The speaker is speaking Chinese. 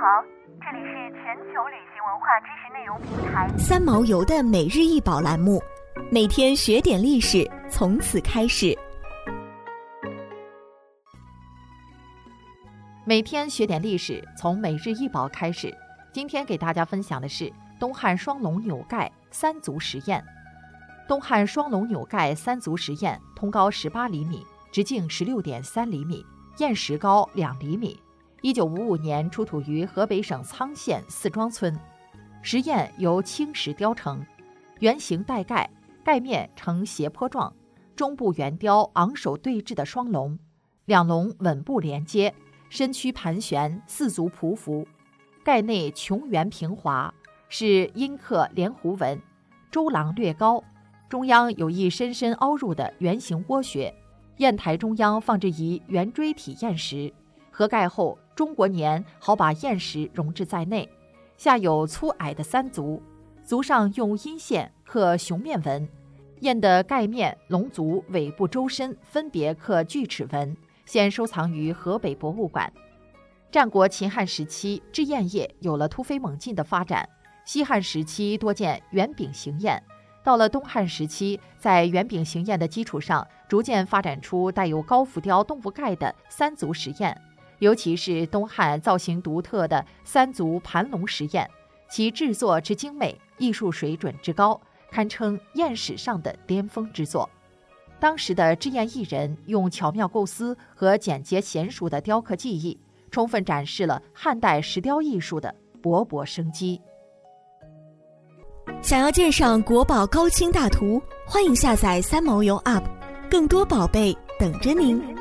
好，这里是全球旅行文化知识内容平台三毛游的每日一宝栏目，每天学点历史，从此开始。每天学点历史，从每日一宝开始。今天给大家分享的是东汉双龙钮盖三足实验。东汉双龙钮盖三足实验，通高十八厘米，直径十六点三厘米，砚石高两厘米。一九五五年出土于河北省沧县四庄村。石砚由青石雕成，圆形带盖，盖面呈斜坡状，中部圆雕昂首对峙的双龙，两龙稳步连接。身躯盘旋，四足匍匐，盖内穹圆平滑，是阴刻连弧纹，周廊略高，中央有一深深凹入的圆形窝穴。砚台中央放置一圆锥体砚石，合盖后，中国年好把砚石溶制在内。下有粗矮的三足，足上用阴线刻熊面纹。砚的盖面、龙足、尾部、周身分别刻锯齿纹。现收藏于河北博物馆。战国秦汉时期，制砚业有了突飞猛进的发展。西汉时期多见圆柄形砚，到了东汉时期，在圆柄形砚的基础上，逐渐发展出带有高浮雕动物盖的三足石砚。尤其是东汉造型独特的三足盘龙石砚，其制作之精美，艺术水准之高，堪称砚史上的巅峰之作。当时的制砚艺人用巧妙构思和简洁娴熟的雕刻技艺，充分展示了汉代石雕艺术的勃勃生机。想要鉴赏国宝高清大图，欢迎下载三毛游 App，更多宝贝等着您。